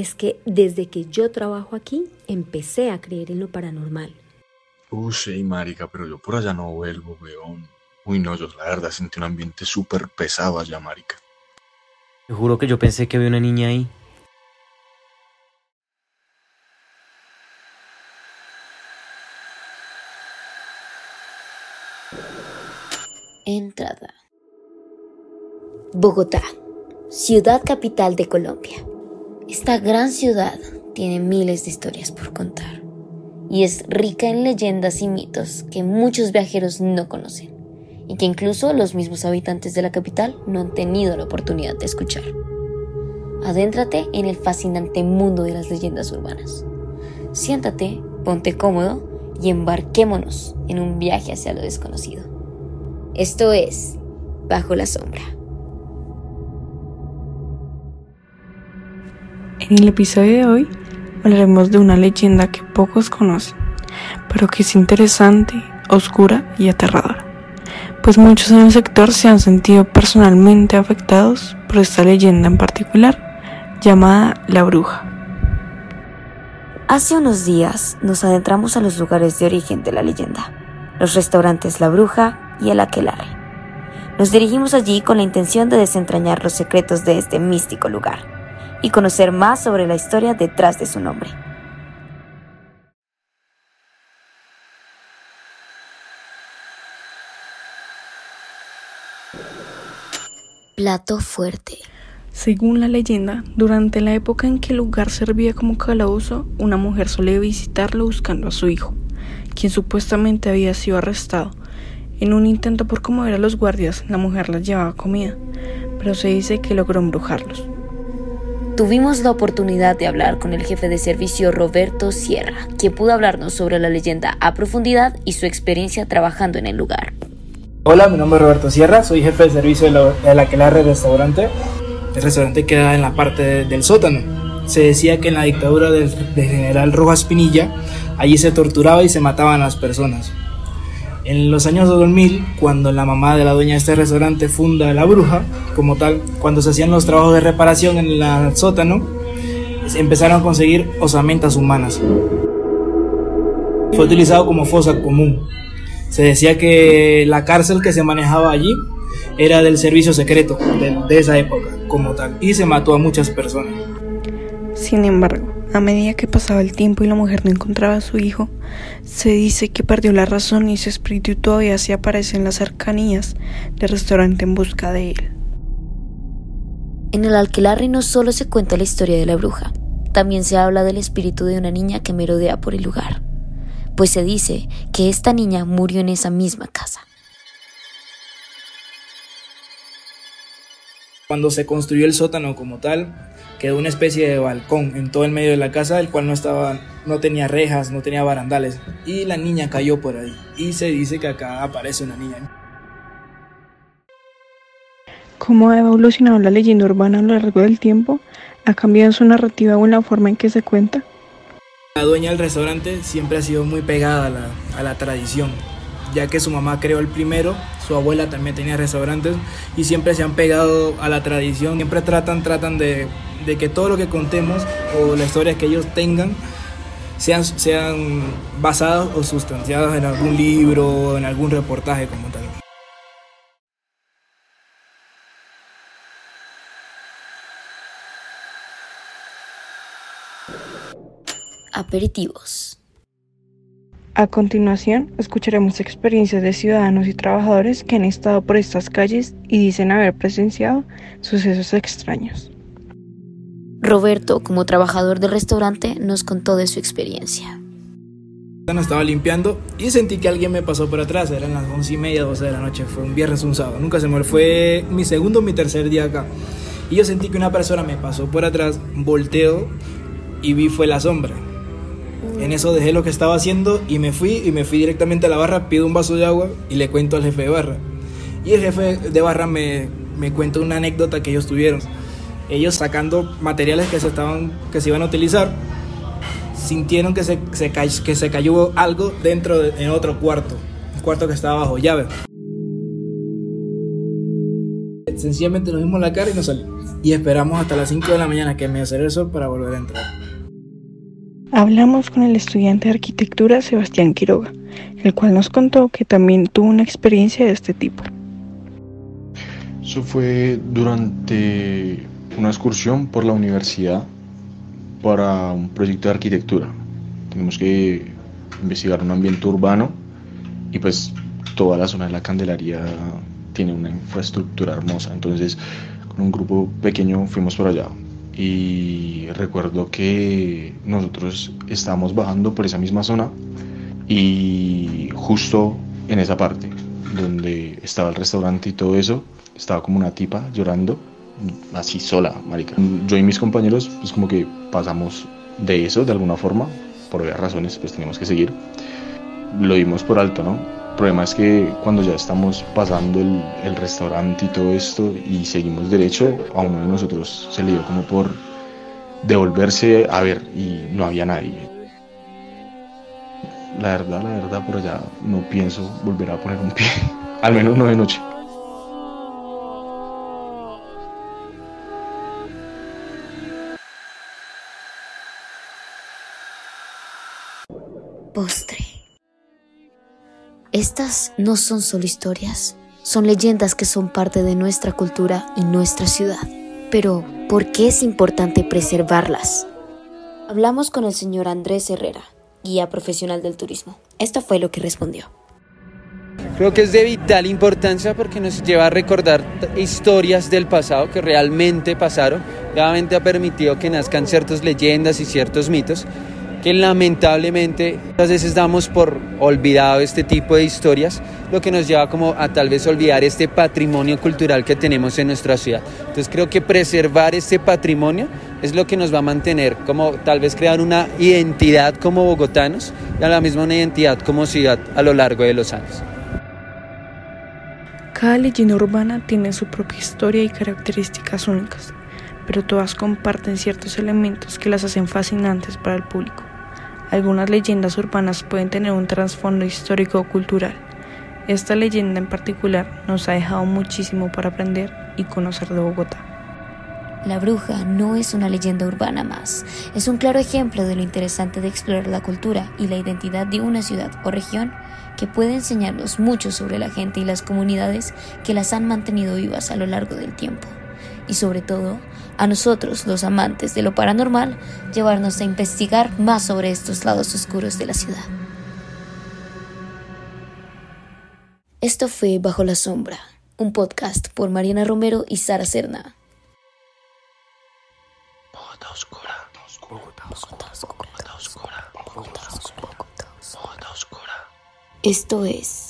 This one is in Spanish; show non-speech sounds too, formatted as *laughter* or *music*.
es que desde que yo trabajo aquí empecé a creer en lo paranormal. Uy, sí, marica, pero yo por allá no vuelvo, weón. Uy, no, yo la verdad sentí un ambiente súper pesado allá, marica. Te juro que yo pensé que había una niña ahí. Entrada. Bogotá, ciudad capital de Colombia. Esta gran ciudad tiene miles de historias por contar y es rica en leyendas y mitos que muchos viajeros no conocen y que incluso los mismos habitantes de la capital no han tenido la oportunidad de escuchar. Adéntrate en el fascinante mundo de las leyendas urbanas. Siéntate, ponte cómodo y embarquémonos en un viaje hacia lo desconocido. Esto es Bajo la Sombra. En el episodio de hoy hablaremos de una leyenda que pocos conocen, pero que es interesante, oscura y aterradora, pues muchos en el sector se han sentido personalmente afectados por esta leyenda en particular, llamada La Bruja. Hace unos días nos adentramos a los lugares de origen de la leyenda, los restaurantes La Bruja y el Aquelarre. Nos dirigimos allí con la intención de desentrañar los secretos de este místico lugar y conocer más sobre la historia detrás de su nombre. Plato fuerte. Según la leyenda, durante la época en que el lugar servía como calabozo, una mujer solía visitarlo buscando a su hijo, quien supuestamente había sido arrestado. En un intento por conmover a los guardias, la mujer les llevaba comida, pero se dice que logró embrujarlos. Tuvimos la oportunidad de hablar con el jefe de servicio Roberto Sierra, quien pudo hablarnos sobre la leyenda a profundidad y su experiencia trabajando en el lugar. Hola, mi nombre es Roberto Sierra, soy jefe de servicio de la Aquelarre Restaurante. El restaurante queda en la parte del sótano. Se decía que en la dictadura del, del general Rojas Pinilla, allí se torturaba y se mataban a las personas. En los años 2000, cuando la mamá de la dueña de este restaurante funda La Bruja, como tal, cuando se hacían los trabajos de reparación en el sótano, empezaron a conseguir osamentas humanas. Fue utilizado como fosa común. Se decía que la cárcel que se manejaba allí era del servicio secreto de, de esa época, como tal, y se mató a muchas personas. Sin embargo, a medida que pasaba el tiempo y la mujer no encontraba a su hijo, se dice que perdió la razón y su espíritu todavía se aparece en las cercanías del restaurante en busca de él. En el alquilarre no solo se cuenta la historia de la bruja, también se habla del espíritu de una niña que merodea por el lugar, pues se dice que esta niña murió en esa misma casa. Cuando se construyó el sótano como tal, quedó una especie de balcón en todo el medio de la casa, el cual no estaba, no tenía rejas, no tenía barandales, y la niña cayó por ahí. Y se dice que acá aparece una niña. ¿Cómo ha evolucionado la leyenda urbana a lo largo del tiempo? ¿Ha cambiado su narrativa o la forma en que se cuenta? La dueña del restaurante siempre ha sido muy pegada a la, a la tradición, ya que su mamá creó el primero, su abuela también tenía restaurantes y siempre se han pegado a la tradición, siempre tratan, tratan de, que todo lo que contemos o las historias que ellos tengan sean, sean basadas o sustanciadas en algún libro, en algún reportaje como tal. Aperitivos. A continuación, escucharemos experiencias de ciudadanos y trabajadores que han estado por estas calles y dicen haber presenciado sucesos extraños. Roberto, como trabajador del restaurante, nos contó de su experiencia. Estaba limpiando y sentí que alguien me pasó por atrás, eran las once y media, 12 de la noche, fue un viernes, un sábado, nunca se me fue mi segundo o mi tercer día acá. Y yo sentí que una persona me pasó por atrás, volteo y vi fue la sombra. En eso dejé lo que estaba haciendo y me fui y me fui directamente a la barra, pido un vaso de agua y le cuento al jefe de barra. Y el jefe de barra me, me cuenta una anécdota que ellos tuvieron. Ellos sacando materiales que se, estaban, que se iban a utilizar, sintieron que se, se, que se cayó algo dentro de en otro cuarto, un cuarto que estaba bajo llave. sencillamente nos vimos la cara y nos salimos. Y esperamos hasta las 5 de la mañana que me saliera el sol para volver a entrar. Hablamos con el estudiante de arquitectura Sebastián Quiroga, el cual nos contó que también tuvo una experiencia de este tipo. Eso fue durante una excursión por la universidad para un proyecto de arquitectura. Tenemos que investigar un ambiente urbano y pues toda la zona de la Candelaria tiene una infraestructura hermosa. Entonces con un grupo pequeño fuimos por allá y recuerdo que nosotros estábamos bajando por esa misma zona y justo en esa parte donde estaba el restaurante y todo eso, estaba como una tipa llorando, así sola, marica. Yo y mis compañeros, pues como que pasamos de eso de alguna forma, por varias razones, pues teníamos que seguir. Lo dimos por alto, ¿no? El problema es que cuando ya estamos pasando el, restaurante y todo esto y seguimos derecho, a uno de nosotros se le dio como por devolverse a ver y no había nadie. La verdad, la verdad, por allá no pienso volver a poner un pie, *laughs* al menos no de noche. Postre. Estas no son solo historias, son leyendas que son parte de nuestra cultura y nuestra ciudad. Pero, ¿por qué es importante preservarlas? Hablamos con el señor Andrés Herrera, guía profesional del turismo. Esto fue lo que respondió. Creo que es de vital importancia porque nos lleva a recordar historias del pasado que realmente pasaron. Realmente ha permitido que nazcan ciertas leyendas y ciertos mitos que lamentablemente muchas veces damos por olvidado este tipo de historias, lo que nos lleva como a tal vez olvidar este patrimonio cultural que tenemos en nuestra ciudad. Entonces creo que preservar este patrimonio es lo que nos va a mantener, como tal vez crear una identidad como bogotanos y a la misma una identidad como ciudad a lo largo de los años. Cada leyenda urbana tiene su propia historia y características únicas, pero todas comparten ciertos elementos que las hacen fascinantes para el público. Algunas leyendas urbanas pueden tener un trasfondo histórico o cultural. Esta leyenda en particular nos ha dejado muchísimo para aprender y conocer de Bogotá. La bruja no es una leyenda urbana más, es un claro ejemplo de lo interesante de explorar la cultura y la identidad de una ciudad o región que puede enseñarnos mucho sobre la gente y las comunidades que las han mantenido vivas a lo largo del tiempo. Y sobre todo, a nosotros, los amantes de lo paranormal, llevarnos a investigar más sobre estos lados oscuros de la ciudad. Esto fue Bajo la Sombra, un podcast por Mariana Romero y Sara Serna. Bogotá oscura, Bogotá oscura, Bogotá oscura, Bogotá oscura, Bogotá oscura. Esto es